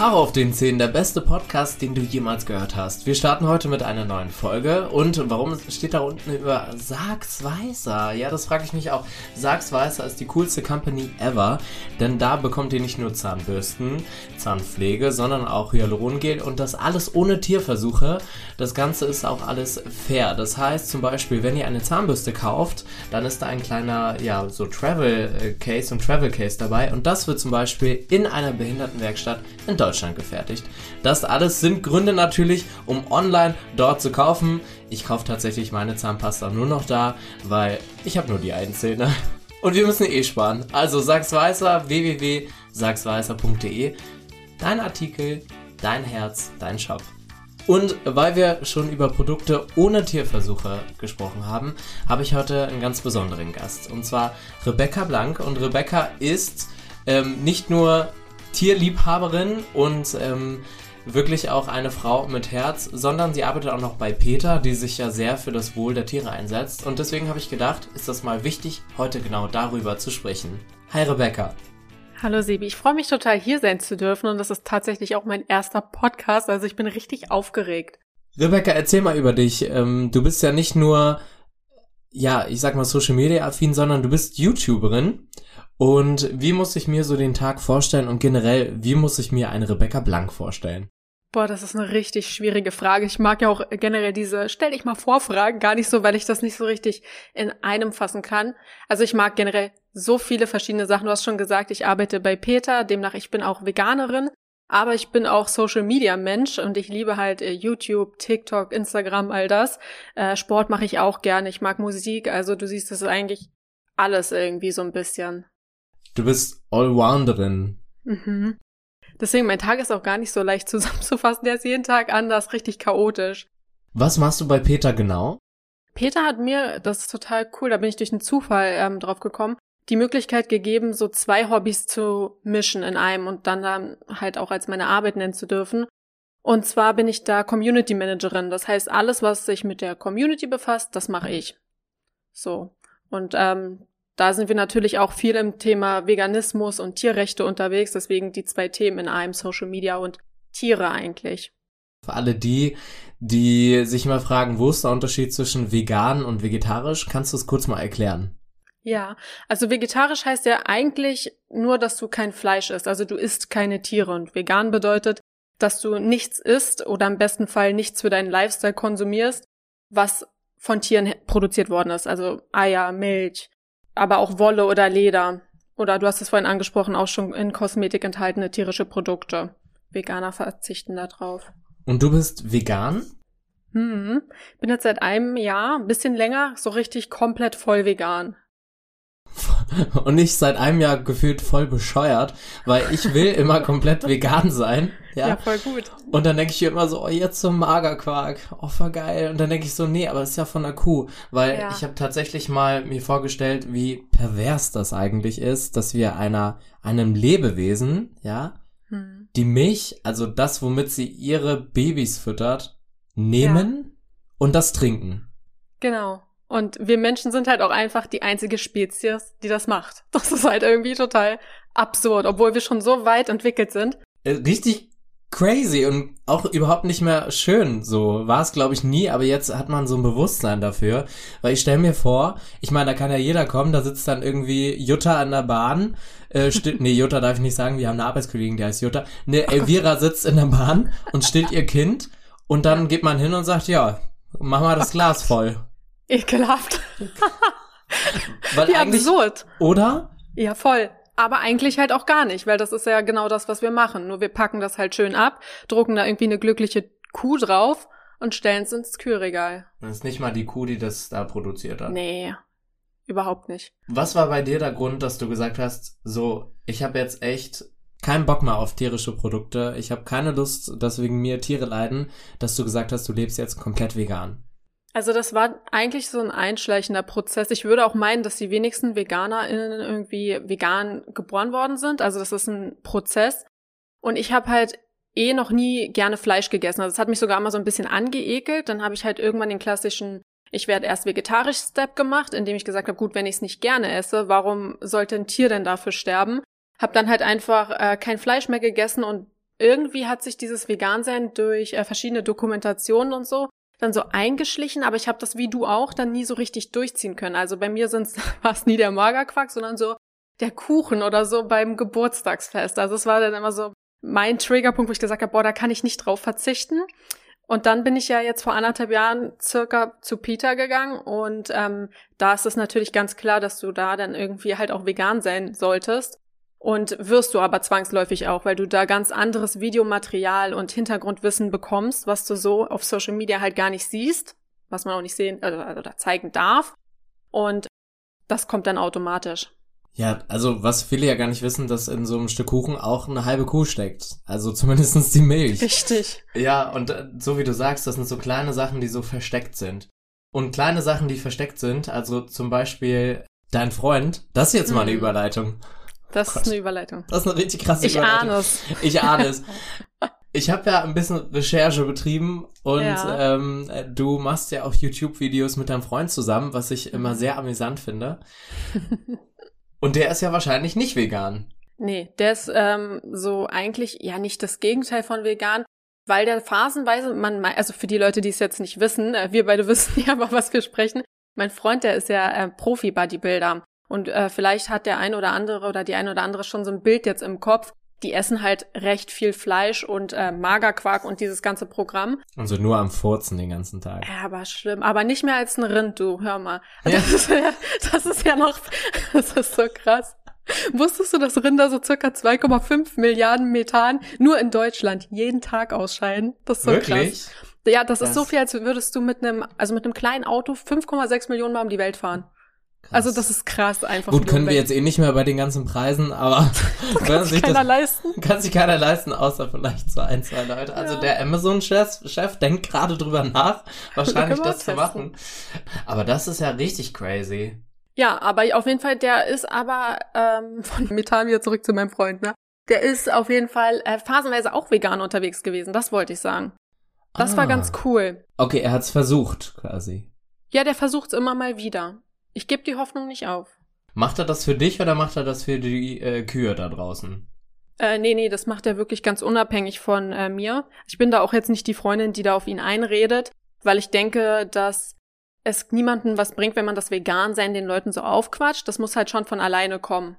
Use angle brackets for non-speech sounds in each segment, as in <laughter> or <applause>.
Haare auf den Zähnen, der beste Podcast, den du jemals gehört hast. Wir starten heute mit einer neuen Folge. Und warum steht da unten über Sachs Weißer? Ja, das frage ich mich auch. Sachs Weißer ist die coolste Company ever, denn da bekommt ihr nicht nur Zahnbürsten, Zahnpflege, sondern auch Hyalurongel und das alles ohne Tierversuche. Das Ganze ist auch alles fair. Das heißt zum Beispiel, wenn ihr eine Zahnbürste kauft, dann ist da ein kleiner, ja, so Travel Case und Travel Case dabei und das wird zum Beispiel in einer Behindertenwerkstatt in Deutschland Deutschland gefertigt. Das alles sind Gründe natürlich, um online dort zu kaufen. Ich kaufe tatsächlich meine Zahnpasta nur noch da, weil ich habe nur die einen Zähne. Und wir müssen eh sparen. Also sag's weißer, www.sagsweißer.de. Dein Artikel, dein Herz, dein Shop. Und weil wir schon über Produkte ohne Tierversuche gesprochen haben, habe ich heute einen ganz besonderen Gast. Und zwar Rebecca Blank. Und Rebecca ist ähm, nicht nur Tierliebhaberin und ähm, wirklich auch eine Frau mit Herz, sondern sie arbeitet auch noch bei Peter, die sich ja sehr für das Wohl der Tiere einsetzt. Und deswegen habe ich gedacht, ist das mal wichtig, heute genau darüber zu sprechen. Hi Rebecca. Hallo Sebi, ich freue mich total hier sein zu dürfen und das ist tatsächlich auch mein erster Podcast, also ich bin richtig aufgeregt. Rebecca, erzähl mal über dich. Ähm, du bist ja nicht nur, ja, ich sag mal Social Media affin, sondern du bist YouTuberin. Und wie muss ich mir so den Tag vorstellen und generell, wie muss ich mir eine Rebecca Blank vorstellen? Boah, das ist eine richtig schwierige Frage. Ich mag ja auch generell diese Stell dich mal vor Fragen gar nicht so, weil ich das nicht so richtig in einem fassen kann. Also ich mag generell so viele verschiedene Sachen. Du hast schon gesagt, ich arbeite bei Peter, demnach ich bin auch Veganerin, aber ich bin auch Social Media Mensch und ich liebe halt äh, YouTube, TikTok, Instagram, all das. Äh, Sport mache ich auch gerne. Ich mag Musik, also du siehst, das ist eigentlich alles irgendwie so ein bisschen. Du bist Allrounderin. Mhm. Deswegen, mein Tag ist auch gar nicht so leicht <laughs> zusammenzufassen. Der ist jeden Tag anders, richtig chaotisch. Was machst du bei Peter genau? Peter hat mir, das ist total cool, da bin ich durch einen Zufall ähm, drauf gekommen, die Möglichkeit gegeben, so zwei Hobbys zu mischen in einem und dann, dann halt auch als meine Arbeit nennen zu dürfen. Und zwar bin ich da Community Managerin. Das heißt, alles, was sich mit der Community befasst, das mache ich. So. Und ähm, da sind wir natürlich auch viel im Thema Veganismus und Tierrechte unterwegs, deswegen die zwei Themen in einem Social Media und Tiere eigentlich. Für alle die, die sich mal fragen, wo ist der Unterschied zwischen vegan und vegetarisch, kannst du es kurz mal erklären? Ja, also vegetarisch heißt ja eigentlich nur, dass du kein Fleisch isst, also du isst keine Tiere und vegan bedeutet, dass du nichts isst oder im besten Fall nichts für deinen Lifestyle konsumierst, was von Tieren produziert worden ist, also Eier, Milch, aber auch Wolle oder Leder. Oder du hast es vorhin angesprochen, auch schon in Kosmetik enthaltene tierische Produkte. Veganer verzichten da drauf. Und du bist vegan? Hm, bin jetzt seit einem Jahr, ein bisschen länger, so richtig komplett voll vegan. <laughs> und nicht seit einem Jahr gefühlt voll bescheuert, weil ich will <laughs> immer komplett vegan sein. Ja, ja voll gut. Und dann denke ich immer so, oh, jetzt so Magerquark, oh, voll geil. Und dann denke ich so, nee, aber das ist ja von der Kuh. Weil ja. ich habe tatsächlich mal mir vorgestellt, wie pervers das eigentlich ist, dass wir einer, einem Lebewesen, ja, hm. die Milch, also das, womit sie ihre Babys füttert, nehmen ja. und das trinken. Genau. Und wir Menschen sind halt auch einfach die einzige Spezies, die das macht. <laughs> Das ist halt irgendwie total absurd, obwohl wir schon so weit entwickelt sind. Äh, richtig crazy und auch überhaupt nicht mehr schön. So war es, glaube ich, nie, aber jetzt hat man so ein Bewusstsein dafür. Weil ich stelle mir vor, ich meine, da kann ja jeder kommen, da sitzt dann irgendwie Jutta an der Bahn. Äh, <laughs> nee, Jutta darf ich nicht sagen, wir haben eine Arbeitskollegin, die heißt Jutta. Ne, Elvira sitzt in der Bahn und stillt ihr Kind und dann geht man hin und sagt, ja, mach mal das Glas voll. Ekelhaft. <laughs> Weil Wie absurd. Oder? Ja, voll. Aber eigentlich halt auch gar nicht, weil das ist ja genau das, was wir machen. Nur wir packen das halt schön ab, drucken da irgendwie eine glückliche Kuh drauf und stellen es ins Kühlregal. Das ist nicht mal die Kuh, die das da produziert hat. Nee, überhaupt nicht. Was war bei dir der Grund, dass du gesagt hast, so, ich habe jetzt echt keinen Bock mehr auf tierische Produkte, ich habe keine Lust, dass wegen mir Tiere leiden, dass du gesagt hast, du lebst jetzt komplett vegan? Also das war eigentlich so ein einschleichender Prozess. Ich würde auch meinen, dass die wenigsten VeganerInnen irgendwie vegan geboren worden sind. Also das ist ein Prozess. Und ich habe halt eh noch nie gerne Fleisch gegessen. Also es hat mich sogar immer so ein bisschen angeekelt. Dann habe ich halt irgendwann den klassischen ich werde erst vegetarisch Step gemacht, indem ich gesagt habe, gut, wenn ich es nicht gerne esse, warum sollte ein Tier denn dafür sterben? Hab dann halt einfach äh, kein Fleisch mehr gegessen und irgendwie hat sich dieses Vegansein durch äh, verschiedene Dokumentationen und so dann so eingeschlichen, aber ich habe das wie du auch dann nie so richtig durchziehen können. Also bei mir <laughs> war es nie der Magerquark, sondern so der Kuchen oder so beim Geburtstagsfest. Also es war dann immer so mein Triggerpunkt, wo ich gesagt habe, boah, da kann ich nicht drauf verzichten. Und dann bin ich ja jetzt vor anderthalb Jahren circa zu Peter gegangen und ähm, da ist es natürlich ganz klar, dass du da dann irgendwie halt auch vegan sein solltest. Und wirst du aber zwangsläufig auch, weil du da ganz anderes Videomaterial und Hintergrundwissen bekommst, was du so auf Social Media halt gar nicht siehst, was man auch nicht sehen also, also da zeigen darf. Und das kommt dann automatisch. Ja, also was viele ja gar nicht wissen, dass in so einem Stück Kuchen auch eine halbe Kuh steckt. Also zumindestens die Milch. Richtig. Ja, und äh, so wie du sagst, das sind so kleine Sachen, die so versteckt sind. Und kleine Sachen, die versteckt sind, also zum Beispiel dein Freund, das ist jetzt mal eine mhm. Überleitung. Das oh ist eine Überleitung. Das ist eine richtig krasse ich Überleitung. Ich ahne es. Ich ahne es. <laughs> Ich habe ja ein bisschen Recherche betrieben und ja. ähm, du machst ja auch YouTube-Videos mit deinem Freund zusammen, was ich immer mhm. sehr amüsant finde. Und der ist ja wahrscheinlich nicht vegan. Nee, der ist ähm, so eigentlich ja nicht das Gegenteil von vegan, weil der phasenweise, man, also für die Leute, die es jetzt nicht wissen, äh, wir beide <laughs> wissen ja aber, was wir sprechen. Mein Freund, der ist ja äh, Profi-Bodybuilder. Und äh, vielleicht hat der ein oder andere oder die ein oder andere schon so ein Bild jetzt im Kopf. Die essen halt recht viel Fleisch und äh, Magerquark und dieses ganze Programm. Also nur am Furzen den ganzen Tag. Ja, aber schlimm. Aber nicht mehr als ein Rind, du. Hör mal. Ja. Das, ist ja, das ist ja noch, <laughs> das ist so krass. Wusstest du, dass Rinder so circa 2,5 Milliarden Methan nur in Deutschland jeden Tag ausscheiden? Das ist so Wirklich? krass. Ja, das, das ist so viel, als würdest du mit einem, also mit einem kleinen Auto 5,6 Millionen Mal um die Welt fahren. Krass. Also das ist krass einfach. Gut, können wir jetzt eh nicht mehr bei den ganzen Preisen, aber <laughs> <laughs> kann sich keiner das, leisten. Kann sich keiner leisten, außer vielleicht so ein, zwei Leute. Also ja. der Amazon-Chef Chef denkt gerade drüber nach, <laughs> wahrscheinlich das zu machen. Aber das ist ja richtig crazy. Ja, aber auf jeden Fall, der ist aber ähm, von Methan wieder zurück zu meinem Freund, ne? Der ist auf jeden Fall äh, phasenweise auch vegan unterwegs gewesen, das wollte ich sagen. Das ah. war ganz cool. Okay, er hat's versucht, quasi. Ja, der versucht's immer mal wieder. Ich gebe die Hoffnung nicht auf. Macht er das für dich oder macht er das für die äh, Kühe da draußen? Äh, nee, nee, das macht er wirklich ganz unabhängig von äh, mir. Ich bin da auch jetzt nicht die Freundin, die da auf ihn einredet, weil ich denke, dass es niemandem was bringt, wenn man das Vegan-Sein den Leuten so aufquatscht. Das muss halt schon von alleine kommen.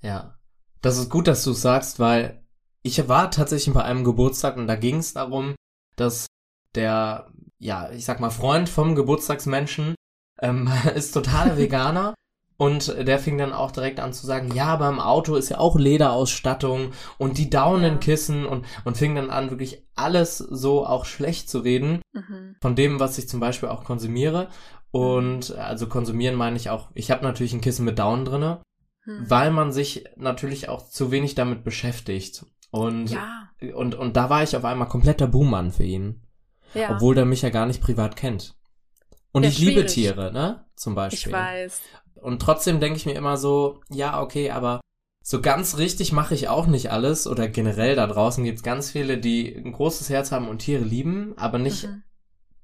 Ja. Das ist gut, dass du sagst, weil ich war tatsächlich bei einem Geburtstag und da ging es darum, dass der, ja, ich sag mal, Freund vom Geburtstagsmenschen ähm, <laughs> ist totaler Veganer. Und der fing dann auch direkt an zu sagen, ja, beim Auto ist ja auch Lederausstattung und die Daunenkissen und, und fing dann an, wirklich alles so auch schlecht zu reden mhm. von dem, was ich zum Beispiel auch konsumiere. Und mhm. also konsumieren meine ich auch, ich habe natürlich ein Kissen mit Daunen drinne, mhm. weil man sich natürlich auch zu wenig damit beschäftigt. Und, ja. und, und da war ich auf einmal kompletter Buhmann für ihn. Ja. Obwohl der mich ja gar nicht privat kennt. Und ja, ich schwierig. liebe Tiere, ne? Zum Beispiel. Ich weiß. Und trotzdem denke ich mir immer so, ja, okay, aber so ganz richtig mache ich auch nicht alles. Oder generell da draußen gibt es ganz viele, die ein großes Herz haben und Tiere lieben, aber nicht, mhm.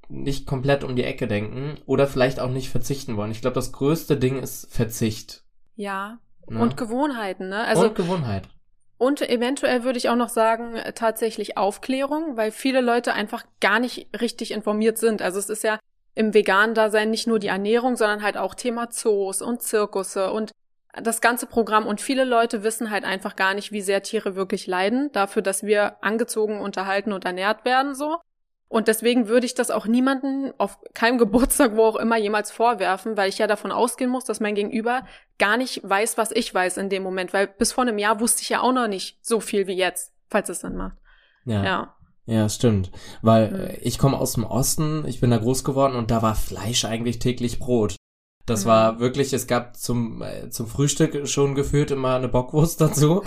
nicht komplett um die Ecke denken oder vielleicht auch nicht verzichten wollen. Ich glaube, das größte Ding ist Verzicht. Ja. Ne? Und Gewohnheiten, ne? Also, und Gewohnheit. Und eventuell würde ich auch noch sagen, tatsächlich Aufklärung, weil viele Leute einfach gar nicht richtig informiert sind. Also es ist ja im veganen Dasein nicht nur die Ernährung, sondern halt auch Thema Zoos und Zirkusse und das ganze Programm. Und viele Leute wissen halt einfach gar nicht, wie sehr Tiere wirklich leiden, dafür, dass wir angezogen, unterhalten und ernährt werden, so. Und deswegen würde ich das auch niemanden auf keinem <laughs> Geburtstag, wo auch immer, jemals vorwerfen, weil ich ja davon ausgehen muss, dass mein Gegenüber gar nicht weiß, was ich weiß in dem Moment, weil bis vor einem Jahr wusste ich ja auch noch nicht so viel wie jetzt, falls es Sinn macht. Ja. ja. Ja, stimmt. Weil mhm. ich komme aus dem Osten, ich bin da groß geworden und da war Fleisch eigentlich täglich Brot. Das mhm. war wirklich, es gab zum, äh, zum Frühstück schon gefühlt immer eine Bockwurst <laughs> dazu.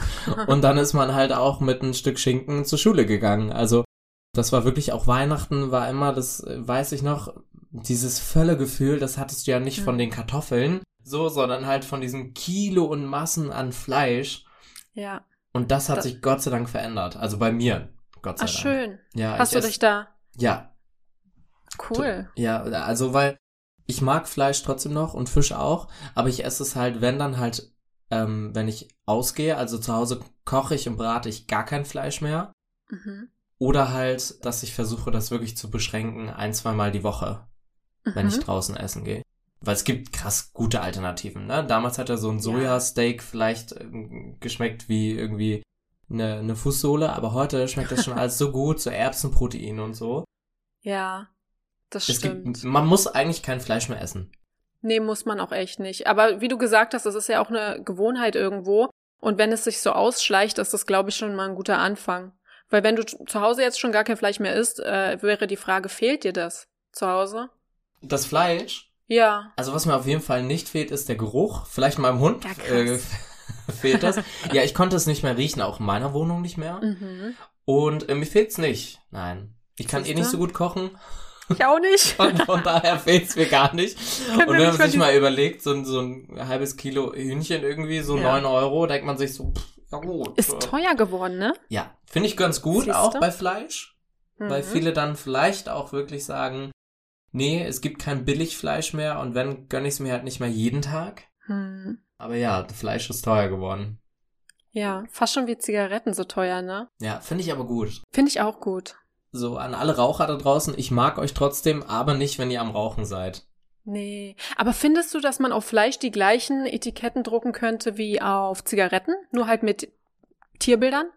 und dann ist man halt auch mit ein Stück Schinken zur Schule gegangen. Also das war wirklich auch Weihnachten, war immer, das äh, weiß ich noch, dieses Völlegefühl, das hattest du ja nicht mhm. von den Kartoffeln, so, sondern halt von diesem Kilo und Massen an Fleisch. Ja. Und das hat das sich Gott sei Dank verändert. Also bei mir. Gott sei Ach, Dank. schön. Ja, Hast du ess, dich da? Ja. Cool. Ja, also weil ich mag Fleisch trotzdem noch und Fisch auch, aber ich esse es halt, wenn dann halt, ähm, wenn ich ausgehe, also zu Hause koche ich und brate ich gar kein Fleisch mehr. Mhm. Oder halt, dass ich versuche, das wirklich zu beschränken, ein, zweimal die Woche, wenn ich Mhm. draußen essen gehe. Weil es gibt krass gute Alternativen, ne? Damals hat er so ein Sojasteak vielleicht ähm, geschmeckt wie irgendwie eine, eine Fußsohle, aber heute schmeckt das schon alles so gut, so Erbsenprotein und so. Ja, das Es stimmt. gibt, man muss eigentlich kein Fleisch mehr essen. Nee, muss man auch echt nicht. Aber wie du gesagt hast, das ist ja auch eine Gewohnheit irgendwo. Und wenn es sich so ausschleicht, ist das, glaube ich, schon mal ein guter Anfang. Weil wenn du zu Hause jetzt schon gar kein Fleisch mehr isst, äh, wäre die Frage, fehlt dir das zu Hause? Das Fleisch, Ja. also was mir auf jeden Fall nicht fehlt, ist der Geruch. Vielleicht meinem Hund Ja, krass. äh, fehlt das. ja, ich konnte es nicht mehr riechen, auch in meiner Wohnung nicht mehr. Mhm. Und äh, mir fehlt's nicht. Nein. Ich kann eh Siehste? nicht so gut kochen. Ich auch nicht. <laughs> Und von daher fehlt's mir gar nicht. Können Und wenn man sich mal überlegt, so, ein- so ein halbes Kilo Hühnchen irgendwie, so Ja. neun Euro, denkt man sich so, pff, ja gut. Ist teuer geworden, ne? Ja, finde ich ganz gut, Siehste? auch bei Fleisch. Weil Mhm. viele dann vielleicht auch wirklich sagen, nee, es gibt kein Billigfleisch mehr und wenn, gönn ich es mir halt nicht mehr jeden Tag. Hm. Aber ja, Fleisch ist teuer geworden. Ja, fast schon wie Zigaretten so teuer, ne? Ja, finde ich aber gut. Finde ich auch gut. So, an alle Raucher da draußen, ich mag euch trotzdem, aber nicht, wenn ihr am Rauchen seid. Nee. Aber findest du, dass man auf Fleisch die gleichen Etiketten drucken könnte wie auf Zigaretten? Nur halt mit Tierbildern?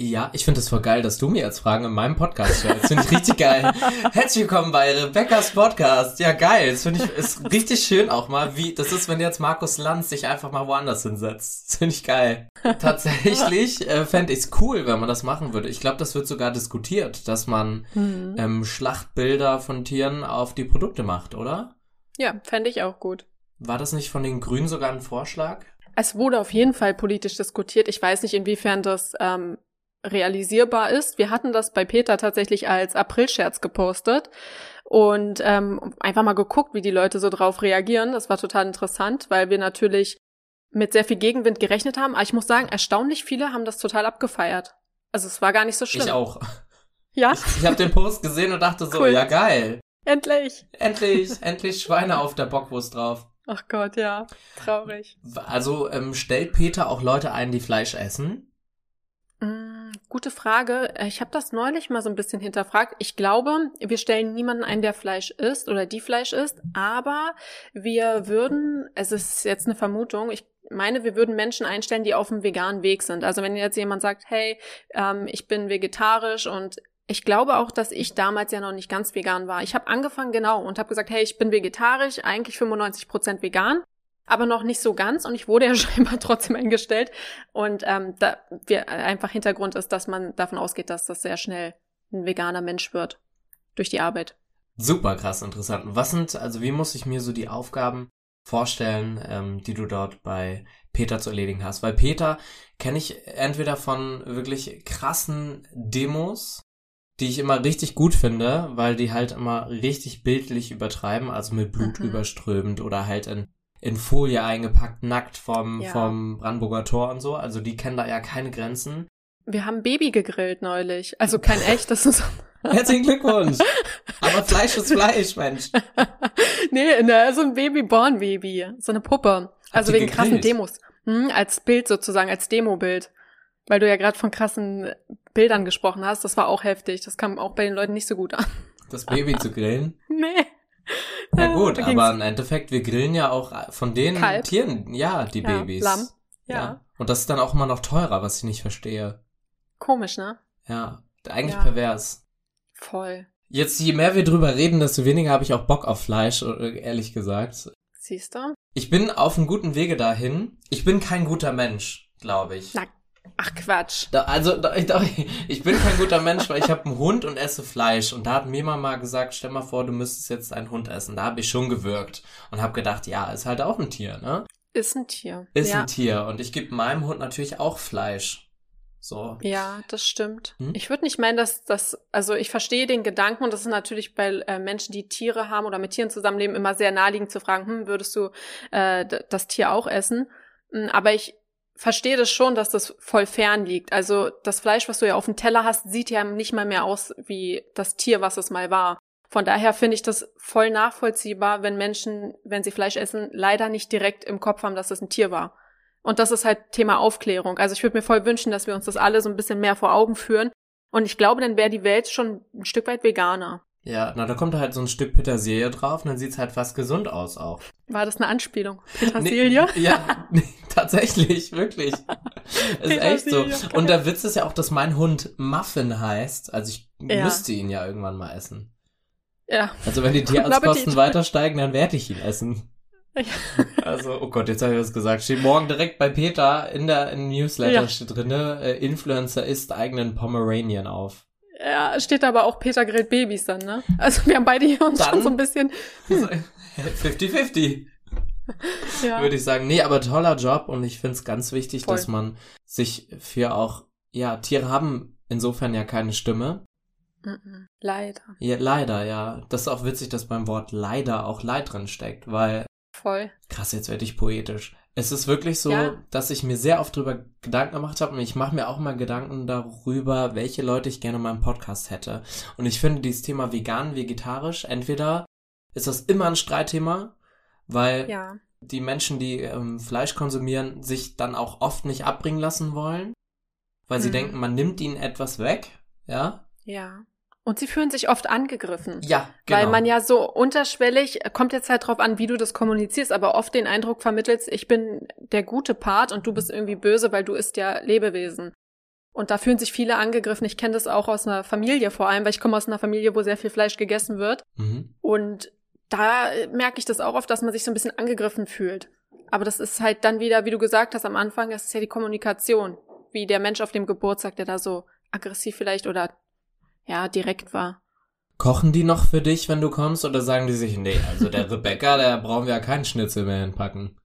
Ja, ich finde es voll geil, dass du mir jetzt Fragen in meinem Podcast stellst. Finde ich richtig geil. <laughs> Herzlich willkommen bei Rebecca's Podcast. Ja, geil. Das finde ich ist richtig schön auch mal, wie das ist, wenn jetzt Markus Lanz sich einfach mal woanders hinsetzt. Das finde ich geil. <laughs> Tatsächlich äh, fände ich es cool, wenn man das machen würde. Ich glaube, das wird sogar diskutiert, dass man Hm. ähm, Schlachtbilder von Tieren auf die Produkte macht, oder? Ja, fände ich auch gut. War das nicht von den Grünen sogar ein Vorschlag? Es wurde auf jeden Fall politisch diskutiert. Ich weiß nicht, inwiefern das ähm, realisierbar ist. Wir hatten das bei Peter tatsächlich als Aprilscherz gepostet und ähm, einfach mal geguckt, wie die Leute so drauf reagieren. Das war total interessant, weil wir natürlich mit sehr viel Gegenwind gerechnet haben. Aber ich muss sagen, erstaunlich viele haben das total abgefeiert. Also es war gar nicht so schlimm. Ich auch. Ja, Ich habe den Post gesehen und dachte so, Cool. ja geil. endlich. Endlich, endlich Schweine auf der Bockwurst drauf. Ach Gott, ja. Traurig. Also ähm, stellt Peter auch Leute ein, die Fleisch essen? Mm, Gute Frage. Ich habe das neulich mal so ein bisschen hinterfragt. Ich glaube, wir stellen niemanden ein, der Fleisch isst oder die Fleisch isst, aber wir würden, es ist jetzt eine Vermutung, ich meine, wir würden Menschen einstellen, die auf dem veganen Weg sind. Also wenn jetzt jemand sagt, hey, ähm, ich bin vegetarisch und ich glaube auch, dass ich damals ja noch nicht ganz vegan war. Ich habe angefangen genau und habe gesagt, hey, ich bin vegetarisch, eigentlich 95% vegan aber noch nicht so ganz und ich wurde ja <laughs> scheinbar trotzdem eingestellt. Und ähm, da wir, einfach Hintergrund ist, dass man davon ausgeht, dass das sehr schnell ein veganer Mensch wird durch die Arbeit. Super krass interessant. Was sind, also wie muss ich mir so die Aufgaben vorstellen, ähm, die du dort bei Peter zu erledigen hast? Weil Peter kenne ich entweder von wirklich krassen Demos, die ich immer richtig gut finde, weil die halt immer richtig bildlich übertreiben, also mit Blut Mhm. überströmend oder halt in, in Folie eingepackt, nackt vom, Ja. vom Brandenburger Tor und so. Also die kennen da ja keine Grenzen. Wir haben Baby gegrillt neulich. Also kein <laughs> echtes. Herzlichen Glückwunsch! Aber Fleisch ist Fleisch, Mensch. <laughs> nee, ne, so ein Baby-Born-Baby. So eine Puppe. Also wegen krassen gegrillt? Demos. Hm, als Bild sozusagen, als Demobild. Weil du ja gerade von krassen Bildern gesprochen hast. Das war auch heftig. Das kam auch bei den Leuten nicht so gut an. Das Baby zu grillen. <laughs> Nee. Ja gut, Da ging's- aber im Endeffekt, wir grillen ja auch von den Kalb. Tieren, ja, die Ja, Babys. Lamm. Ja. Und das ist dann auch immer noch teurer, was ich nicht verstehe. Komisch, ne? Ja, eigentlich Ja. pervers. Voll. Jetzt, je mehr wir drüber reden, desto weniger habe ich auch Bock auf Fleisch, äh, ehrlich gesagt. Siehst du? Ich bin auf einem guten Wege dahin. Ich bin kein guter Mensch, glaube ich. Na, Ach Quatsch. Da, also, da, ich, da, ich bin kein guter Mensch, weil ich habe einen Hund und esse Fleisch. Und da hat mir mal gesagt, stell mal vor, du müsstest jetzt einen Hund essen. Da habe ich schon gewirkt und habe gedacht, ja, ist halt auch ein Tier, ne? Ist ein Tier. Ist ja. ein Tier. Und ich gebe meinem Hund natürlich auch Fleisch. So. Ja, das stimmt. Hm? Ich würde nicht meinen, dass das, also ich verstehe den Gedanken und das ist natürlich bei äh, Menschen, die Tiere haben oder mit Tieren zusammenleben, immer sehr naheliegend zu fragen, hm, würdest du äh, das Tier auch essen? Hm, Aber ich verstehe das schon, dass das voll fern liegt. Also das Fleisch, was du ja auf dem Teller hast, sieht ja nicht mal mehr aus wie das Tier, was es mal war. Von daher finde ich das voll nachvollziehbar, wenn Menschen, wenn sie Fleisch essen, leider nicht direkt im Kopf haben, dass es ein Tier war. Und das ist halt Thema Aufklärung. Also ich würde mir voll wünschen, dass wir uns das alle so ein bisschen mehr vor Augen führen, Und ich glaube, dann wäre die Welt schon ein Stück weit veganer. Ja, na, da kommt halt so ein Stück Petersilie drauf und dann sieht's halt fast gesund aus auch. War das eine Anspielung? Petersilie? Nee, <laughs> ja, nee, tatsächlich, wirklich. <laughs> ist echt so. Und der Witz ist ja auch, dass mein Hund Muffin heißt. Also ich ja. müsste ihn ja irgendwann mal essen. Ja. Also wenn die Tierarztkosten weiter steigen, dann werde ich ihn essen. Ja. Also, oh Gott, jetzt habe ich was gesagt. Steht morgen direkt bei Peter in der im Newsletter ja. steht drin, äh, Influencer isst eigenen Pomeranian auf. Ja, steht aber auch Peter grillt Babys dann, ne? Also wir haben beide hier uns dann, schon so ein bisschen 50-50. <laughs> ja. Würde ich sagen. Nee, aber toller Job und ich finde es ganz wichtig, Voll. dass man sich für auch, ja, Tiere haben insofern ja keine Stimme. Leider. Ja, leider, ja. Das ist auch witzig, dass beim Wort leider auch Leid drin steckt, weil. Voll. Krass, jetzt werde ich poetisch. Es ist wirklich so, ja. dass ich mir sehr oft darüber Gedanken gemacht habe und ich mache mir auch mal Gedanken darüber, welche Leute ich gerne in meinem Podcast hätte. Und ich finde dieses Thema vegan, vegetarisch, entweder ist das immer ein Streitthema, weil ja. die Menschen, die ähm, Fleisch konsumieren, sich dann auch oft nicht abbringen lassen wollen, weil mhm. sie denken, man nimmt ihnen etwas weg, ja. Ja. Und sie fühlen sich oft angegriffen. Ja, genau. Weil man ja so unterschwellig, kommt jetzt halt drauf an, wie du das kommunizierst, aber oft den Eindruck vermittelst, ich bin der gute Part und du bist irgendwie böse, weil du isst ja Lebewesen. Und da fühlen sich viele angegriffen. Ich kenne das auch aus einer Familie vor allem, weil ich komme aus einer Familie, wo sehr viel Fleisch gegessen wird. Mhm. Und da merke ich das auch oft, dass man sich so ein bisschen angegriffen fühlt. Aber das ist halt dann wieder, wie du gesagt hast am Anfang, das ist ja die Kommunikation. Wie der Mensch auf dem Geburtstag, der da so aggressiv vielleicht oder ja, direkt war. Kochen die noch für dich, wenn du kommst, oder sagen die sich, nee, also der <laughs> Rebecca, der brauchen wir ja keinen Schnitzel mehr hinpacken?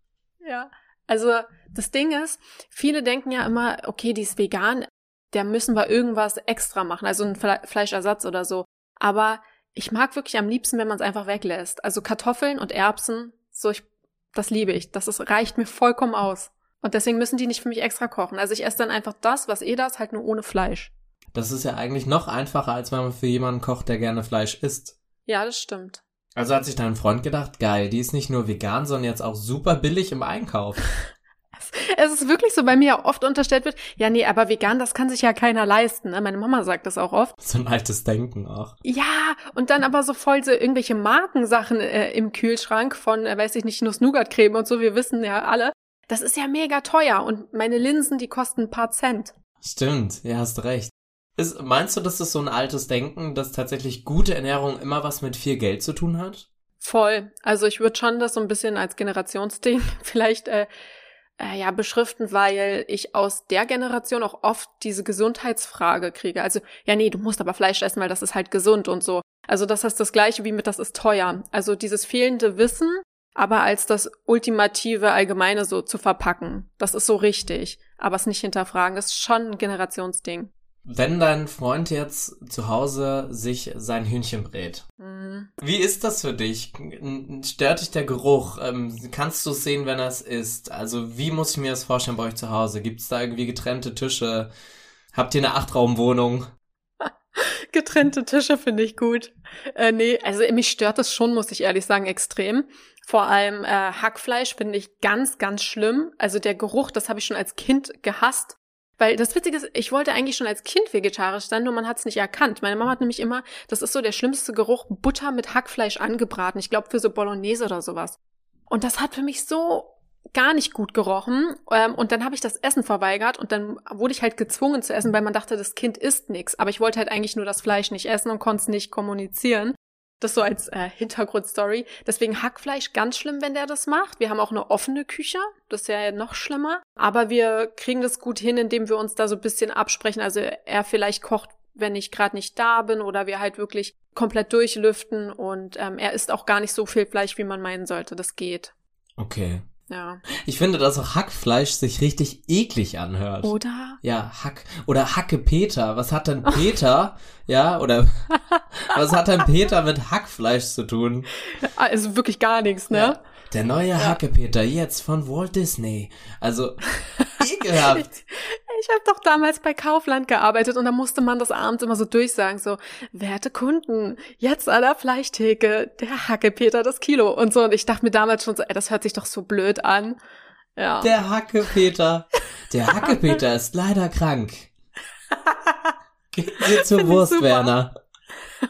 Ja, also das Ding ist, viele denken ja immer, okay, die ist vegan, der müssen wir irgendwas extra machen, also ein Fle Fleischersatz oder so. Aber ich mag wirklich am liebsten, wenn man es einfach weglässt. Also Kartoffeln und Erbsen, so ich, das liebe ich. Das ist, reicht mir vollkommen aus. Und deswegen müssen die nicht für mich extra kochen. Also ich esse dann einfach das, was eh das, halt nur ohne Fleisch. Das ist ja eigentlich noch einfacher, als wenn man für jemanden kocht, der gerne Fleisch isst. Ja, das stimmt. Also hat sich dein Freund gedacht, geil, die ist nicht nur vegan, sondern jetzt auch super billig im Einkauf. <laughs> Es ist wirklich so, bei mir oft unterstellt wird, ja, nee, aber vegan, das kann sich ja keiner leisten. Ne? Meine Mama sagt das auch oft. So ein altes Denken auch. Ja, und dann aber so voll so irgendwelche Markensachen äh, im Kühlschrank von, äh, weiß ich nicht, Nuss-Nougat-Creme und so, wir wissen ja alle. Das ist ja mega teuer und meine Linsen, die kosten ein paar Cent. Stimmt, ja, hast recht. Ist, meinst du, dass das so ein altes Denken, dass tatsächlich gute Ernährung immer was mit viel Geld zu tun hat? Voll. Also ich würde schon das so ein bisschen als Generationsding <laughs> vielleicht äh, äh, ja beschriften, weil ich aus der Generation auch oft diese Gesundheitsfrage kriege. Also ja, nee, du musst aber Fleisch essen, weil das ist halt gesund und so. Also das heißt das gleiche wie mit das ist teuer. Also dieses fehlende Wissen, aber als das ultimative Allgemeine so zu verpacken. Das ist so richtig. Aber es nicht hinterfragen, das ist schon ein Generationsding. Wenn dein Freund jetzt zu Hause sich sein Hühnchen brät, mhm. wie ist das für dich? Stört dich der Geruch? Ähm, kannst du es sehen, wenn er es isst? Also wie muss ich mir das vorstellen bei euch zu Hause? Gibt es da irgendwie getrennte Tische? Habt ihr eine Achtraumwohnung? <laughs> Getrennte Tische finde ich gut. Äh, nee, also mich stört das schon, muss ich ehrlich sagen, extrem. Vor allem äh, Hackfleisch finde ich ganz, ganz schlimm. Also der Geruch, das habe ich schon als Kind gehasst. Weil das Witzige ist, ich wollte eigentlich schon als Kind vegetarisch sein, nur man hat es nicht erkannt. Meine Mama hat nämlich immer, das ist so der schlimmste Geruch, Butter mit Hackfleisch angebraten. Ich glaube für so Bolognese oder sowas. Und das hat für mich so gar nicht gut gerochen. Ähm, und dann habe ich das Essen verweigert und dann wurde ich halt gezwungen zu essen, weil man dachte, das Kind isst nichts. Aber ich wollte halt eigentlich nur das Fleisch nicht essen und konnte es nicht kommunizieren. Das so als äh, Hintergrundstory. Deswegen Hackfleisch ganz schlimm, wenn der das macht. Wir haben auch eine offene Küche. Das ist ja noch schlimmer. Aber wir kriegen das gut hin, indem wir uns da so ein bisschen absprechen. Also er vielleicht kocht, wenn ich gerade nicht da bin oder wir halt wirklich komplett durchlüften und ähm, er isst auch gar nicht so viel Fleisch, wie man meinen sollte. Das geht. Okay. Ja. Ich finde, dass auch Hackfleisch sich richtig eklig anhört. Oder? Ja, Hack. Oder Hacke Peter. Was hat denn Peter, <laughs> ja, oder was hat denn Peter mit Hackfleisch zu tun? Also wirklich gar nichts, ne? Ja. Der neue ja. Hackepeter jetzt von Walt Disney. Also ekelhaft. <laughs> ich ich habe doch damals bei Kaufland gearbeitet und da musste man das abends immer so durchsagen, so, werte Kunden, jetzt an der Fleischtheke, der Hackepeter das Kilo und so. Und ich dachte mir damals schon so, ey, das hört sich doch so blöd an. Ja. Der Hackepeter. Der <laughs> Hackepeter ist leider krank. <laughs> Geht zu Wurstwerner.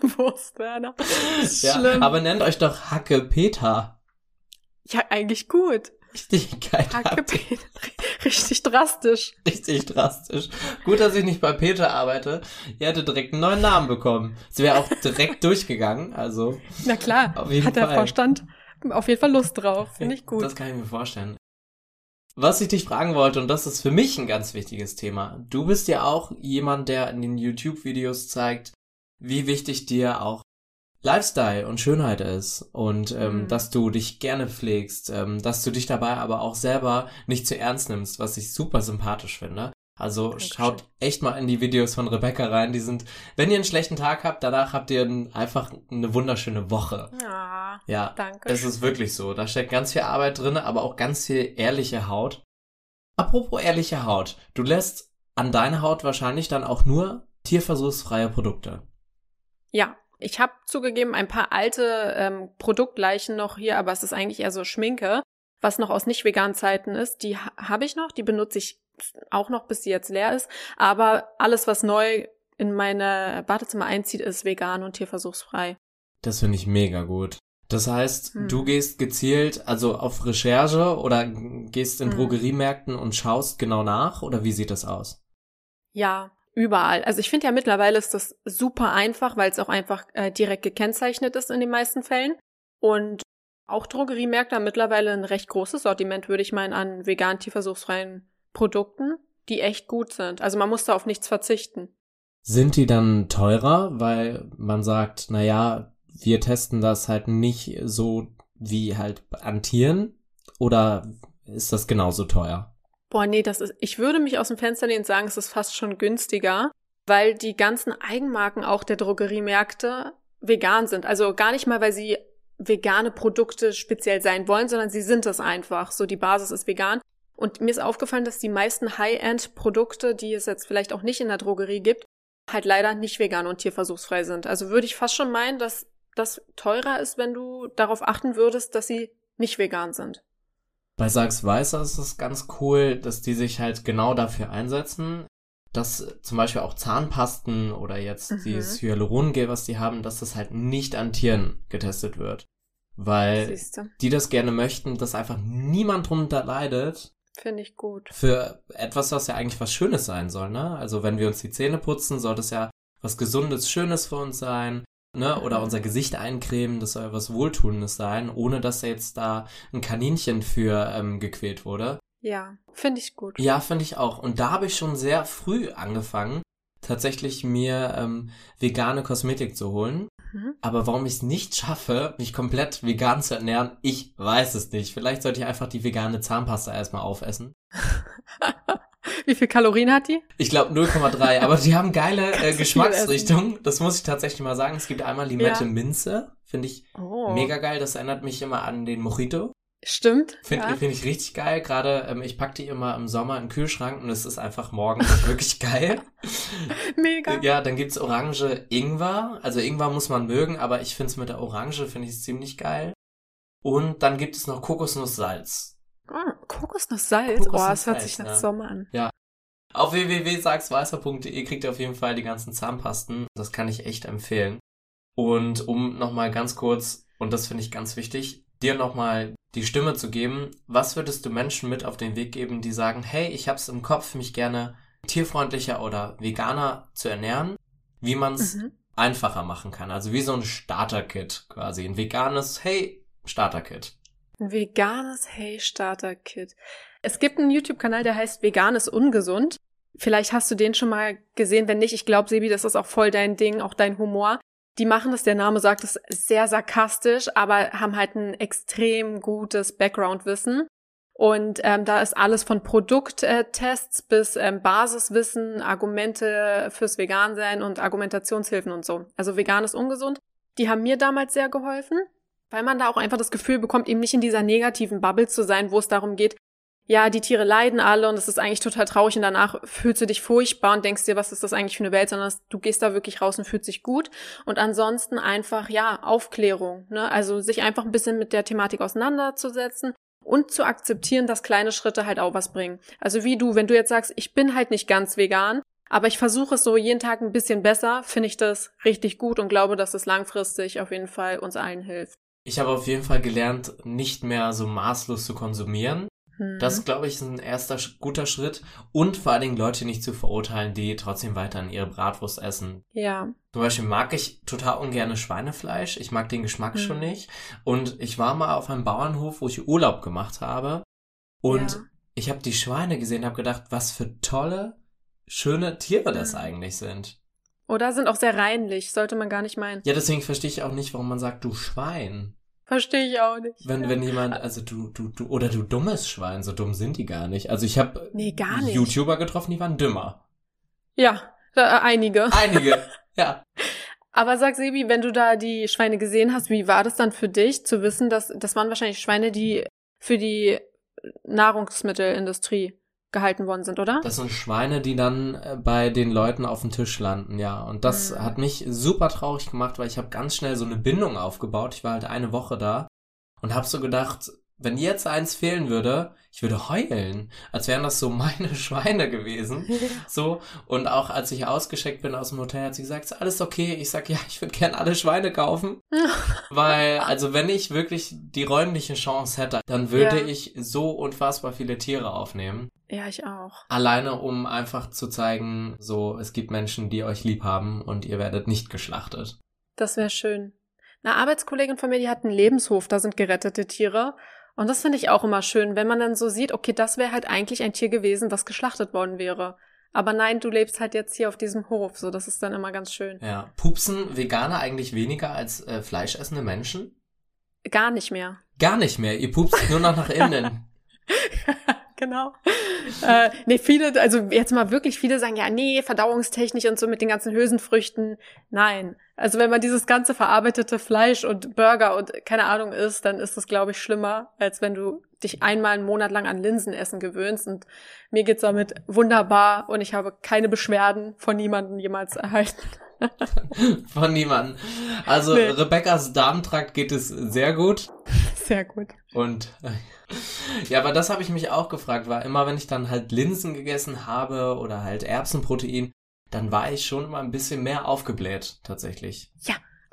Wurstwerner. Ja, aber nennt euch doch Hacke Peter. Ja, eigentlich gut. Richtig geil. Hacke Peter. <laughs> Richtig drastisch. Richtig drastisch. Gut, dass ich nicht bei Peter arbeite. Ihr hättet direkt einen neuen Namen bekommen. Es wäre auch direkt <laughs> durchgegangen, also. Na klar, hat der Fall. Vorstand auf jeden Fall Lust drauf. Finde ich gut. Das kann ich mir vorstellen. Was ich dich fragen wollte, und das ist für mich ein ganz wichtiges Thema. Du bist ja auch jemand, der in den YouTube-Videos zeigt, wie wichtig dir auch Lifestyle und Schönheit ist und ähm, Mhm. dass du dich gerne pflegst, ähm, dass du dich dabei aber auch selber nicht zu ernst nimmst, was ich super sympathisch finde. Also Dankeschön. schaut echt mal in die Videos von Rebecca rein. Die sind, wenn ihr einen schlechten Tag habt, danach habt ihr ein- einfach eine wunderschöne Woche. Ja, Ja, danke. es ist wirklich so. Da steckt ganz viel Arbeit drin, aber auch ganz viel ehrliche Haut. Apropos ehrliche Haut. Du lässt an deine Haut wahrscheinlich dann auch nur tierversuchsfreie Produkte. Ja, ich habe zugegeben ein paar alte ähm, Produktleichen noch hier, aber es ist eigentlich eher so Schminke, was noch aus nicht veganen Zeiten ist. Die ha habe ich noch, die benutze ich auch noch, bis sie jetzt leer ist. Aber alles, was neu in meine Badezimmer einzieht, ist vegan und tierversuchsfrei. Das finde ich mega gut. Das heißt, Hm. du gehst gezielt, also auf Recherche oder gehst in Hm. Drogeriemärkten und schaust genau nach oder wie sieht das aus? Ja, überall. Also ich finde ja mittlerweile ist das super einfach, weil es auch einfach äh, direkt gekennzeichnet ist in den meisten Fällen. Und auch Drogeriemärkte haben mittlerweile ein recht großes Sortiment, würde ich meinen, an vegan tierversuchsfreien Produkten, die echt gut sind. Also man muss da auf nichts verzichten. Sind die dann teurer, weil man sagt, na ja, wir testen das halt nicht so wie halt an Tieren oder ist das genauso teuer? Boah, nee, das ist, ich würde mich aus dem Fenster lehnen und sagen, es ist fast schon günstiger, weil die ganzen Eigenmarken auch der Drogeriemärkte vegan sind. Also gar nicht mal, weil sie vegane Produkte speziell sein wollen, sondern sie sind es einfach. So, die Basis ist vegan. Und mir ist aufgefallen, dass die meisten High-End-Produkte, die es jetzt vielleicht auch nicht in der Drogerie gibt, halt leider nicht vegan und tierversuchsfrei sind. Also würde ich fast schon meinen, dass das teurer ist, wenn du darauf achten würdest, dass sie nicht vegan sind. Bei Sachs Weißer ist es ganz cool, dass die sich halt genau dafür einsetzen, dass zum Beispiel auch Zahnpasten oder jetzt Mhm. dieses Hyalurongel, was die haben, dass das halt nicht an Tieren getestet wird. Weil Siehste, die das gerne möchten, dass einfach niemand drunter leidet, finde ich gut. für etwas, was ja eigentlich was Schönes sein soll, ne? Also wenn wir uns die Zähne putzen, soll das ja was Gesundes, Schönes für uns sein, ne? Oder unser Gesicht eincremen, das soll was Wohltuendes sein, ohne dass jetzt da ein Kaninchen für ähm, gequält wurde. Ja, finde ich gut. Ja, finde ich auch. Und da habe ich schon sehr früh angefangen, tatsächlich mir ähm, vegane Kosmetik zu holen. Mhm. Aber warum ich es nicht schaffe, mich komplett vegan zu ernähren, ich weiß es nicht. Vielleicht sollte ich einfach die vegane Zahnpasta erstmal aufessen. <laughs> <laughs> Wie viel Kalorien hat die? Ich glaube 0,3, aber die haben geile <laughs> äh, Geschmacksrichtungen. Das muss ich tatsächlich mal sagen. Es gibt einmal Limette Ja. Minze, finde ich Oh. mega geil. Das erinnert mich immer an den Mojito. Stimmt. Finde ja. find ich richtig geil. Gerade ähm, ich pack die immer im Sommer in den Kühlschrank und es ist einfach morgens <laughs> wirklich geil. Mega. Ja, dann gibt's Orange Ingwer. Also Ingwer muss man mögen, aber ich find's mit der Orange finde ich ziemlich geil. Und dann gibt es noch Kokosnusssalz. Ah, Kokosnusssalz. oh, das hört sich nach ja. Sommer an. Auf www.sagsweißer.de kriegt ihr auf jeden Fall die ganzen Zahnpasten. Das kann ich echt empfehlen. Und um nochmal ganz kurz, und das finde ich ganz wichtig, dir nochmal die Stimme zu geben, was würdest du Menschen mit auf den Weg geben, die sagen, hey, ich hab's im Kopf, mich gerne tierfreundlicher oder veganer zu ernähren, wie man's Mhm. einfacher machen kann. Also wie so ein Starter-Kit quasi. Ein veganes, hey, Starter-Kit. Ein veganes Hey Starter Kit. Es gibt einen YouTube-Kanal, der heißt Veganes Ungesund. Vielleicht hast du den schon mal gesehen. Wenn nicht, ich glaube, Sebi, das ist auch voll dein Ding, auch dein Humor. Die machen das, der Name sagt es, sehr sarkastisch, aber haben halt ein extrem gutes Background-Wissen. Und ähm, da ist alles von Produkttests bis ähm, Basiswissen, Argumente fürs Vegansein und Argumentationshilfen und so. Also vegan ist ungesund. Die haben mir damals sehr geholfen, weil man da auch einfach das Gefühl bekommt, eben nicht in dieser negativen Bubble zu sein, wo es darum geht, ja, die Tiere leiden alle und es ist eigentlich total traurig und danach fühlst du dich furchtbar und denkst dir, was ist das eigentlich für eine Welt, sondern du gehst da wirklich raus und fühlst dich gut. Und ansonsten einfach, ja, Aufklärung, ne? Also sich einfach ein bisschen mit der Thematik auseinanderzusetzen und zu akzeptieren, dass kleine Schritte halt auch was bringen. Also wie du, wenn du jetzt sagst, ich bin halt nicht ganz vegan, Aber ich versuche es so jeden Tag ein bisschen besser, finde ich das richtig gut und glaube, dass es langfristig auf jeden Fall uns allen hilft. Ich habe auf jeden Fall gelernt, nicht mehr so maßlos zu konsumieren. Hm. Das, glaube ich, ist ein erster guter Schritt. Und vor allen Dingen Leute nicht zu verurteilen, die trotzdem weiterhin ihre Bratwurst essen. ja. Zum Beispiel mag ich total ungerne Schweinefleisch. Ich mag den Geschmack Hm. schon nicht. Und ich war mal auf einem Bauernhof, wo ich Urlaub gemacht habe. Und ja. ich habe die Schweine gesehen, habe gedacht, was für tolle, schöne Tiere das Hm. eigentlich sind. Oder sind auch sehr reinlich, sollte man gar nicht meinen. Ja, deswegen verstehe ich auch nicht, warum man sagt, du Schwein. Verstehe ich auch nicht. Wenn, ja. wenn jemand, also du, du, du, oder du dummes Schwein, so dumm sind die gar nicht. Also ich habe Nee, gar nicht. YouTuber getroffen, die waren dümmer. Ja, da, äh, einige. <laughs> Einige, ja. Aber sag Sebi, wenn du da die Schweine gesehen hast, wie war das dann für dich zu wissen, dass das waren wahrscheinlich Schweine, die für die Nahrungsmittelindustrie gehalten worden sind, oder? Das sind Schweine, die dann äh, bei den Leuten auf dem Tisch landen, ja. Und das Mhm. hat mich super traurig gemacht, weil ich habe ganz schnell so eine Bindung aufgebaut. Ich war halt eine Woche da und habe so gedacht, wenn jetzt eins fehlen würde, ich würde heulen, als wären das so <laughs> meine Schweine gewesen. <laughs> So, und auch als ich ausgeschickt bin aus dem Hotel, hat sie gesagt, ist alles okay? Ich sag, ja, ich würde gern alle Schweine kaufen. <laughs> Weil, also wenn ich wirklich die räumliche Chance hätte, dann würde Ja. ich so unfassbar viele Tiere aufnehmen. Ja, ich auch. Alleine, um einfach zu zeigen, so, es gibt Menschen, die euch lieb haben und ihr werdet nicht geschlachtet. Das wäre schön. Eine Arbeitskollegin von mir, die hat einen Lebenshof, da sind gerettete Tiere. Und das finde ich auch immer schön, wenn man dann so sieht, okay, das wäre halt eigentlich ein Tier gewesen, das geschlachtet worden wäre. Aber nein, du lebst halt jetzt hier auf diesem Hof, so das ist dann immer ganz schön. Ja. Pupsen Veganer eigentlich weniger als äh, fleischessende Menschen? Gar nicht mehr. Gar nicht mehr. Ihr pupst nur noch nach innen. <laughs> <laughs> genau. <laughs> äh, nee, viele, also jetzt mal wirklich viele sagen, ja, nee, verdauungstechnisch und so mit den ganzen Hülsenfrüchten. Nein. Also wenn man dieses ganze verarbeitete Fleisch und Burger und keine Ahnung isst, dann ist das, glaube ich, schlimmer, als wenn du dich einmal einen Monat lang an Linsenessen gewöhnst. Und mir geht's damit wunderbar und ich habe keine Beschwerden von niemandem jemals erhalten. <laughs> Von niemandem. Also Nee. Rebecca's Darmtrakt geht es sehr gut. Sehr gut. Und <laughs> ja, aber das habe ich mich auch gefragt, weil immer wenn ich dann halt Linsen gegessen habe oder halt Erbsenprotein, dann war ich schon immer ein bisschen mehr aufgebläht, tatsächlich.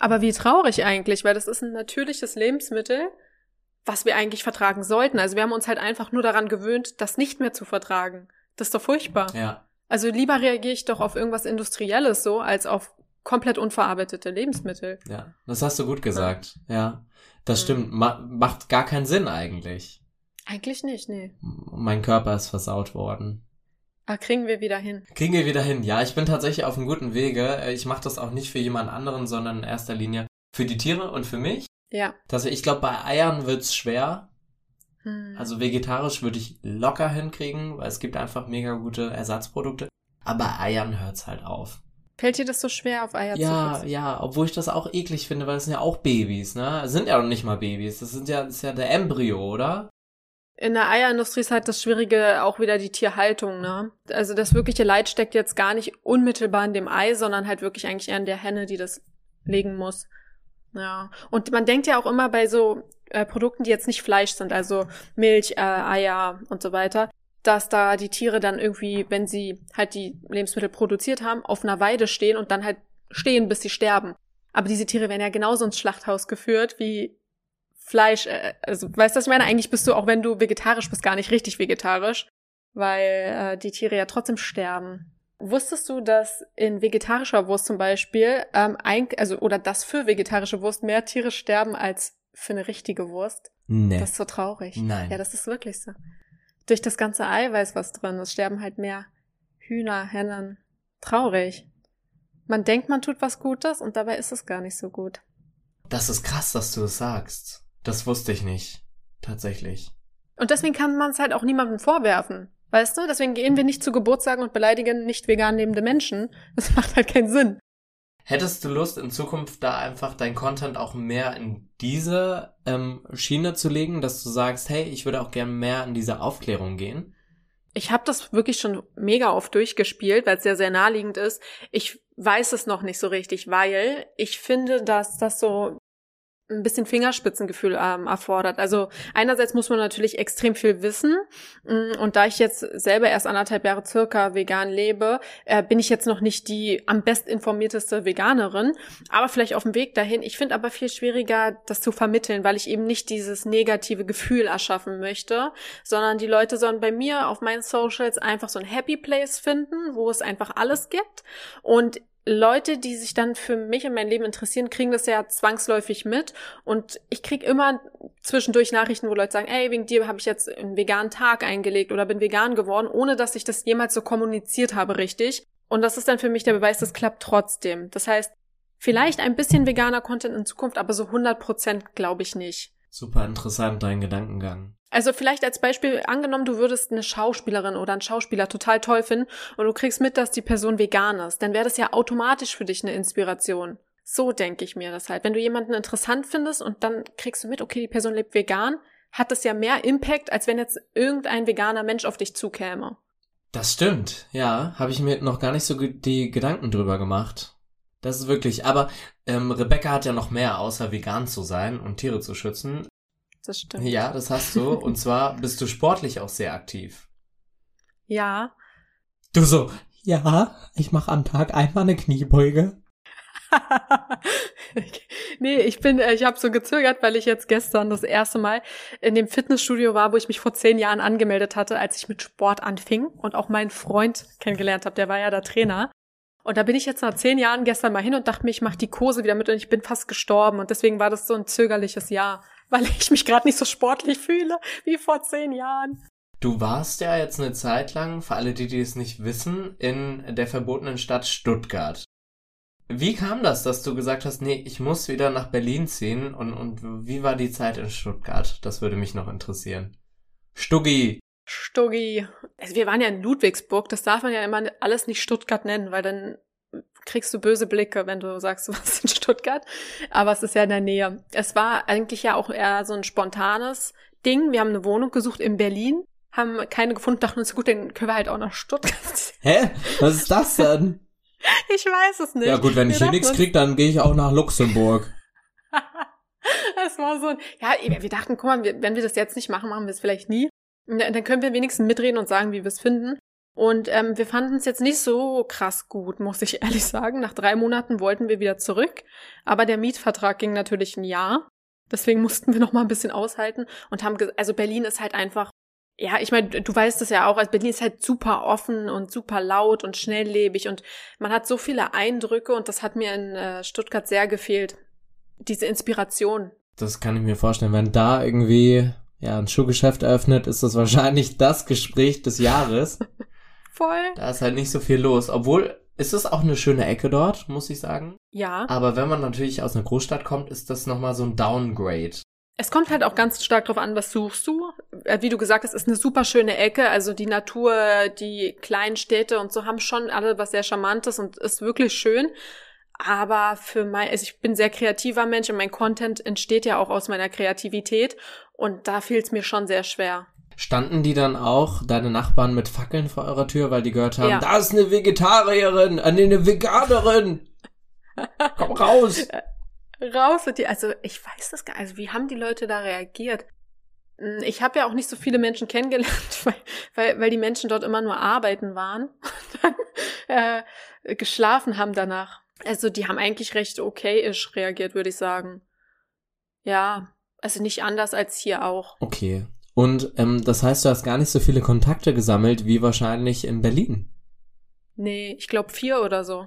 Aber wie traurig eigentlich, weil das ist ein natürliches Lebensmittel, was wir eigentlich vertragen sollten. Also wir haben uns halt einfach nur daran gewöhnt, das nicht mehr zu vertragen. Das ist doch furchtbar. Ja. Also lieber reagiere ich doch auf irgendwas Industrielles so, als auf komplett unverarbeitete Lebensmittel. Ja, das hast du gut gesagt. Ja, das Mhm. stimmt. Ma macht gar keinen Sinn eigentlich. Eigentlich nicht, nee. Mein Körper ist versaut worden. Aber kriegen wir wieder hin. Kriegen wir wieder hin. Ja, ich bin tatsächlich auf einem guten Wege. Äh, Ich mache das auch nicht für jemand anderen, sondern in erster Linie für die Tiere und für mich. Ja. Das, ich glaube, bei Eiern wird's schwer. Hm. Also vegetarisch würde ich locker hinkriegen, weil es gibt einfach mega gute Ersatzprodukte. Aber Eiern hört's halt auf. Fällt dir das so schwer, auf Eier zu Ja, verzichten? ja, obwohl ich das auch eklig finde, weil es sind ja auch Babys, ne? Es sind ja noch nicht mal Babys. Das sind ja, das ist ja der Embryo, oder? In der Eierindustrie ist halt das Schwierige auch wieder die Tierhaltung, ne? Also das wirkliche Leid steckt jetzt gar nicht unmittelbar in dem Ei, sondern halt wirklich eigentlich eher in der Henne, die das legen muss. Ja. Und man denkt ja auch immer bei so äh, Produkten, die jetzt nicht Fleisch sind, also Milch, äh, Eier und so weiter, dass da die Tiere dann irgendwie, wenn sie halt die Lebensmittel produziert haben, auf einer Weide stehen und dann halt stehen, bis sie sterben. Aber diese Tiere werden ja genauso ins Schlachthaus geführt wie Fleisch. Äh, also weißt du, was ich meine? Eigentlich bist du, auch wenn du vegetarisch bist, gar nicht richtig vegetarisch, weil äh, die Tiere ja trotzdem sterben. Wusstest du, dass in vegetarischer Wurst zum Beispiel, ähm, ein, also oder dass für vegetarische Wurst mehr Tiere sterben als für eine richtige Wurst? Nee. Das ist so traurig. Nein. Ja, das ist wirklich so. Durch das ganze Eiweiß, was drin ist, sterben halt mehr Hühner, Hennen. Traurig. Man denkt, man tut was Gutes und dabei ist es gar nicht so gut. Das ist krass, dass du es sagst. Das wusste ich nicht. Tatsächlich. Und deswegen kann man es halt auch niemandem vorwerfen. Weißt du? Deswegen gehen wir nicht zu Geburtstagen und beleidigen nicht vegan lebende Menschen. Das <laughs> macht halt keinen Sinn. Hättest du Lust, in Zukunft da einfach dein Content auch mehr in diese ähm, Schiene zu legen, dass du sagst, hey, ich würde auch gerne mehr in diese Aufklärung gehen? Ich habe das wirklich schon mega oft durchgespielt, weil es ja sehr naheliegend ist. Ich weiß es noch nicht so richtig, weil ich finde, dass das so ein bisschen Fingerspitzengefühl ähm, erfordert. Also einerseits muss man natürlich extrem viel wissen mm, und da ich jetzt selber erst anderthalb Jahre circa vegan lebe, äh, bin ich jetzt noch nicht die am best informierteste Veganerin, aber vielleicht auf dem Weg dahin. Ich finde aber viel schwieriger, das zu vermitteln, weil ich eben nicht dieses negative Gefühl erschaffen möchte, sondern die Leute sollen bei mir auf meinen Socials einfach so ein Happy Place finden, wo es einfach alles gibt und Leute, die sich dann für mich und mein Leben interessieren, kriegen das ja zwangsläufig mit. Und ich krieg immer zwischendurch Nachrichten, wo Leute sagen, ey, wegen dir habe ich jetzt einen veganen Tag eingelegt oder bin vegan geworden, ohne dass ich das jemals so kommuniziert habe, richtig. Und das ist dann für mich der Beweis, das klappt trotzdem. Das heißt, vielleicht ein bisschen veganer Content in Zukunft, aber so 100 Prozent glaube ich nicht. Super interessant, dein Gedankengang. Also vielleicht als Beispiel angenommen, du würdest eine Schauspielerin oder einen Schauspieler total toll finden und du kriegst mit, dass die Person vegan ist, dann wäre das ja automatisch für dich eine Inspiration. So denke ich mir das halt. Wenn du jemanden interessant findest und dann kriegst du mit, okay, die Person lebt vegan, hat das ja mehr Impact, als wenn jetzt irgendein veganer Mensch auf dich zukäme. Das stimmt, ja, habe ich mir noch gar nicht so die Gedanken drüber gemacht. Das ist wirklich, aber ähm, Rebecca hat ja noch mehr, außer vegan zu sein und Tiere zu schützen. Das stimmt. Ja, das hast du. Und zwar bist du sportlich auch sehr aktiv. Ja. Du so, ja, ich mache am Tag einmal eine Kniebeuge. <laughs> nee, ich bin, äh, ich habe so gezögert, weil ich jetzt gestern das erste Mal in dem Fitnessstudio war, wo ich mich vor zehn Jahren angemeldet hatte, als ich mit Sport anfing und auch meinen Freund kennengelernt habe, der war ja der Trainer. Und da bin ich jetzt nach zehn Jahren gestern mal hin und dachte mir, ich mache die Kurse wieder mit und ich bin fast gestorben. Und deswegen war das so ein zögerliches Jahr, weil ich mich gerade nicht so sportlich fühle wie vor zehn Jahren. Du warst ja jetzt eine Zeit lang, für alle, die, die es nicht wissen, in der verbotenen Stadt Stuttgart. Wie kam das, dass du gesagt hast, nee, ich muss wieder nach Berlin ziehen? Und, und wie war die Zeit in Stuttgart? Das würde mich noch interessieren. Stuggi, Stuggi. Also wir waren ja in Ludwigsburg, das darf man ja immer alles nicht Stuttgart nennen, weil dann kriegst du böse Blicke, wenn du sagst, <laughs> du warst in Stuttgart. Aber es ist ja in der Nähe. Es war eigentlich ja auch eher so ein spontanes Ding. Wir haben eine Wohnung gesucht in Berlin, haben keine gefunden, dachten uns, gut, dann können wir halt auch nach Stuttgart. <laughs> Hä? Was ist das denn? <laughs> ich weiß es nicht. Ja gut, wenn wir ich hier nichts krieg, dann gehe ich auch nach Luxemburg. das war so ein, ja, wir dachten, guck mal, wenn wir das jetzt nicht machen, machen wir es vielleicht nie. Dann können wir wenigstens mitreden und sagen, wie wir es finden. Und ähm, wir fanden es jetzt nicht so krass gut, muss ich <laughs> ehrlich sagen. Nach drei Monaten wollten wir wieder zurück, aber der Mietvertrag ging natürlich ein Jahr. Deswegen mussten wir noch mal ein bisschen aushalten und haben, also Berlin ist halt einfach, ja, ich meine, du weißt es ja auch, also Berlin ist halt super offen und super laut und schnelllebig und man hat so viele Eindrücke und das hat mir in äh, Stuttgart sehr gefehlt. Diese Inspiration. Das kann ich mir vorstellen, wenn da irgendwie ja, ein Schuhgeschäft eröffnet, ist das wahrscheinlich das Gespräch des Jahres. <laughs> Voll. Da ist halt nicht so viel los. Obwohl, ist es auch eine schöne Ecke dort, muss ich sagen. Ja. Aber wenn man natürlich aus einer Großstadt kommt, ist das nochmal so ein Downgrade. Es kommt halt auch ganz stark drauf an, was suchst du. Äh, wie du gesagt hast, ist eine super schöne Ecke. Also die Natur, die kleinen Städte und so haben schon alle was sehr Charmantes und ist wirklich schön. Aber für mein, also ich bin sehr kreativer Mensch und mein Content entsteht ja auch aus meiner Kreativität. Und da fiel es mir schon sehr schwer. Standen die dann auch, deine Nachbarn, mit Fackeln vor eurer Tür, weil die gehört haben, ja. da ist eine Vegetarierin, äh, eine Veganerin. Komm raus. <laughs> raus mit dir. Also ich weiß das gar nicht. Also wie haben die Leute da reagiert? Hm, ich habe ja auch nicht so viele Menschen kennengelernt, <laughs> weil, weil, weil die Menschen dort immer nur arbeiten waren <laughs> und dann äh, geschlafen haben danach. Also die haben eigentlich recht okay-isch reagiert, würde ich sagen. Ja, also nicht anders als hier auch. Okay. Und ähm, das heißt, du hast gar nicht so viele Kontakte gesammelt wie wahrscheinlich in Berlin. Nee, ich glaube vier oder so.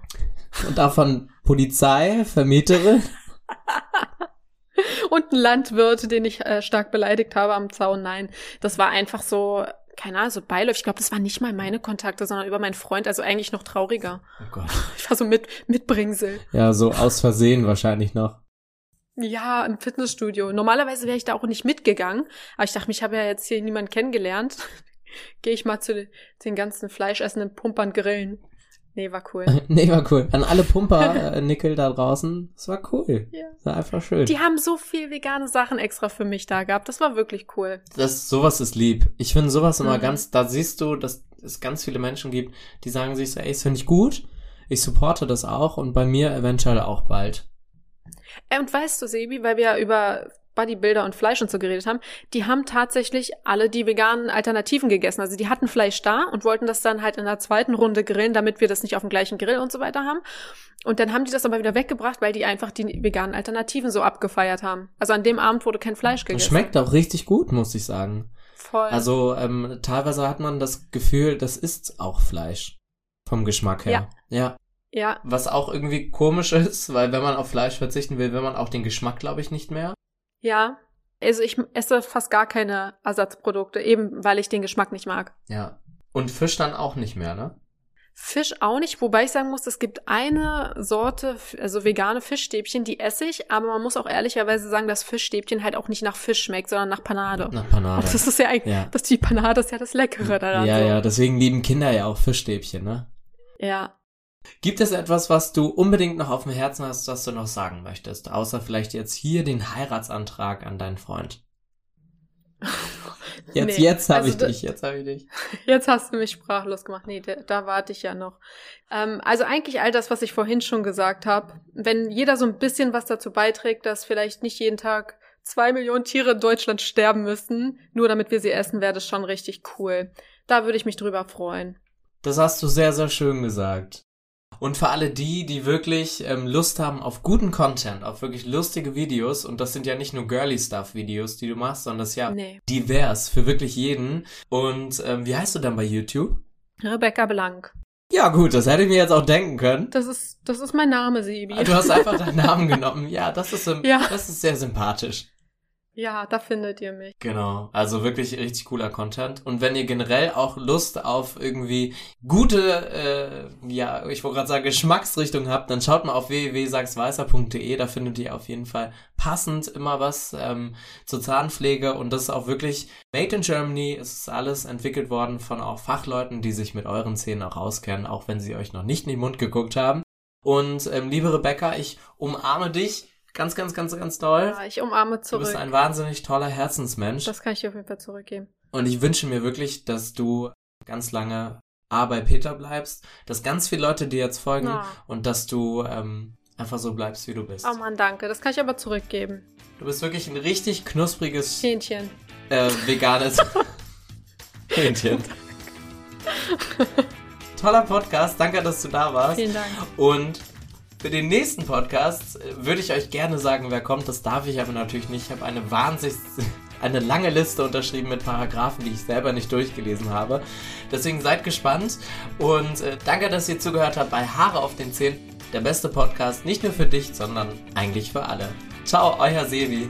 Und davon Polizei, Vermieterin. <laughs> Und ein Landwirt, den ich äh, stark beleidigt habe am Zaun. Nein, das war einfach so, keine Ahnung, so beiläufig. Ich glaube, das waren nicht mal meine Kontakte, sondern über meinen Freund. Also eigentlich noch trauriger. Oh Gott. Ich war so mit Mitbringsel. Ja, so aus Versehen wahrscheinlich noch. Ja, im Fitnessstudio. Normalerweise wäre ich da auch nicht mitgegangen, aber ich dachte, ich habe ja jetzt hier niemand kennengelernt. <laughs> Gehe ich mal zu den ganzen fleischessenden Pumpern grillen. Nee, war cool. <laughs> nee, war cool. An alle Pumper-Nickel <laughs> da draußen, es war cool. Ja. Das war einfach schön. Die haben so viel vegane Sachen extra für mich da gehabt. Das war wirklich cool. Das, sowas ist lieb. Ich finde sowas immer mhm. ganz, da siehst du, dass es ganz viele Menschen gibt, die sagen sich so, ey, das finde ich gut. Ich supporte das auch und bei mir eventuell auch bald. Ey, und weißt du, Sebi, weil wir ja über Bodybuilder und Fleisch und so geredet haben, die haben tatsächlich alle die veganen Alternativen gegessen. Also die hatten Fleisch da und wollten das dann halt in der zweiten Runde grillen, damit wir das nicht auf dem gleichen Grill und so weiter haben. Und dann haben die das aber wieder weggebracht, weil die einfach die veganen Alternativen so abgefeiert haben. Also an dem Abend wurde kein Fleisch gegessen. Das schmeckt auch richtig gut, muss ich sagen. Voll. Also ähm, teilweise hat man das Gefühl, das ist auch Fleisch. Vom Geschmack her. Ja. ja. Ja. Was auch irgendwie komisch ist, weil wenn man auf Fleisch verzichten will, will man auch den Geschmack, glaube ich, nicht mehr. Ja. Also ich esse fast gar keine Ersatzprodukte, eben weil ich den Geschmack nicht mag. Ja. Und Fisch dann auch nicht mehr, ne? Fisch auch nicht, wobei ich sagen muss, es gibt eine Sorte, also vegane Fischstäbchen, die esse ich, aber man muss auch ehrlicherweise sagen, dass Fischstäbchen halt auch nicht nach Fisch schmeckt, sondern nach Panade. Nach Panade. Und <laughs> das ist ja eigentlich, ja. das die Panade ist ja das Leckere daran. Ja, so. ja, deswegen lieben Kinder ja auch Fischstäbchen, ne? Ja. Gibt es etwas, was du unbedingt noch auf dem Herzen hast, was du noch sagen möchtest? Außer vielleicht jetzt hier den Heiratsantrag an deinen Freund. <laughs> Jetzt, nee. jetzt habe also ich dich, jetzt habe ich dich. <laughs> Jetzt hast du mich sprachlos gemacht. Nee, da, da warte ich ja noch. Ähm, also eigentlich all das, was ich vorhin schon gesagt habe. Wenn jeder so ein bisschen was dazu beiträgt, dass vielleicht nicht jeden Tag zwei Millionen Tiere in Deutschland sterben müssen, nur damit wir sie essen, wäre das schon richtig cool. Da würde ich mich drüber freuen. Das hast du sehr, sehr schön gesagt. Und für alle die, die wirklich ähm, Lust haben auf guten Content, auf wirklich lustige Videos, und das sind ja nicht nur girly Stuff Videos, die du machst, sondern das ist ja nee. divers für wirklich jeden. Und ähm, wie heißt du dann bei YouTube? Rebecca Blank. Ja, gut, das hätte ich mir jetzt auch denken können. Das ist, das ist mein Name, Sibi. Du hast einfach deinen Namen genommen. Ja, das ist, <laughs> ja. das ist sehr sympathisch. Ja, da findet ihr mich. Genau, also wirklich richtig cooler Content. Und wenn ihr generell auch Lust auf irgendwie gute, äh, ja, ich wollte gerade sagen, Geschmacksrichtung habt, dann schaut mal auf www.sagsweißer.de, da findet ihr auf jeden Fall passend immer was ähm, zur Zahnpflege und das ist auch wirklich made in Germany. Es ist alles entwickelt worden von auch Fachleuten, die sich mit euren Zähnen auch auskennen, auch wenn sie euch noch nicht in den Mund geguckt haben. Und ähm, liebe Rebecca, ich umarme dich Ganz, ganz, ganz, ganz toll. Ja, ich umarme zurück. Du bist ein wahnsinnig toller Herzensmensch. Das kann ich dir auf jeden Fall zurückgeben. Und ich wünsche mir wirklich, dass du ganz lange A bei Peter bleibst, dass ganz viele Leute dir jetzt folgen ja. und dass du ähm, einfach so bleibst, wie du bist. Oh Mann, danke. Das kann ich aber zurückgeben. Du bist wirklich ein richtig knuspriges Hähnchen. Äh, veganes <laughs> Hähnchen. Toller Podcast. Danke, dass du da warst. Vielen Dank. Und für den nächsten Podcast äh, würde ich euch gerne sagen, wer kommt. Das darf ich aber natürlich nicht. Ich habe eine wahnsinnig <laughs> eine lange Liste unterschrieben mit Paragraphen, die ich selber nicht durchgelesen habe. Deswegen seid gespannt und äh, danke, dass ihr zugehört habt bei Haare auf den Zähnen. Der beste Podcast nicht nur für dich, sondern eigentlich für alle. Ciao, euer Sevi.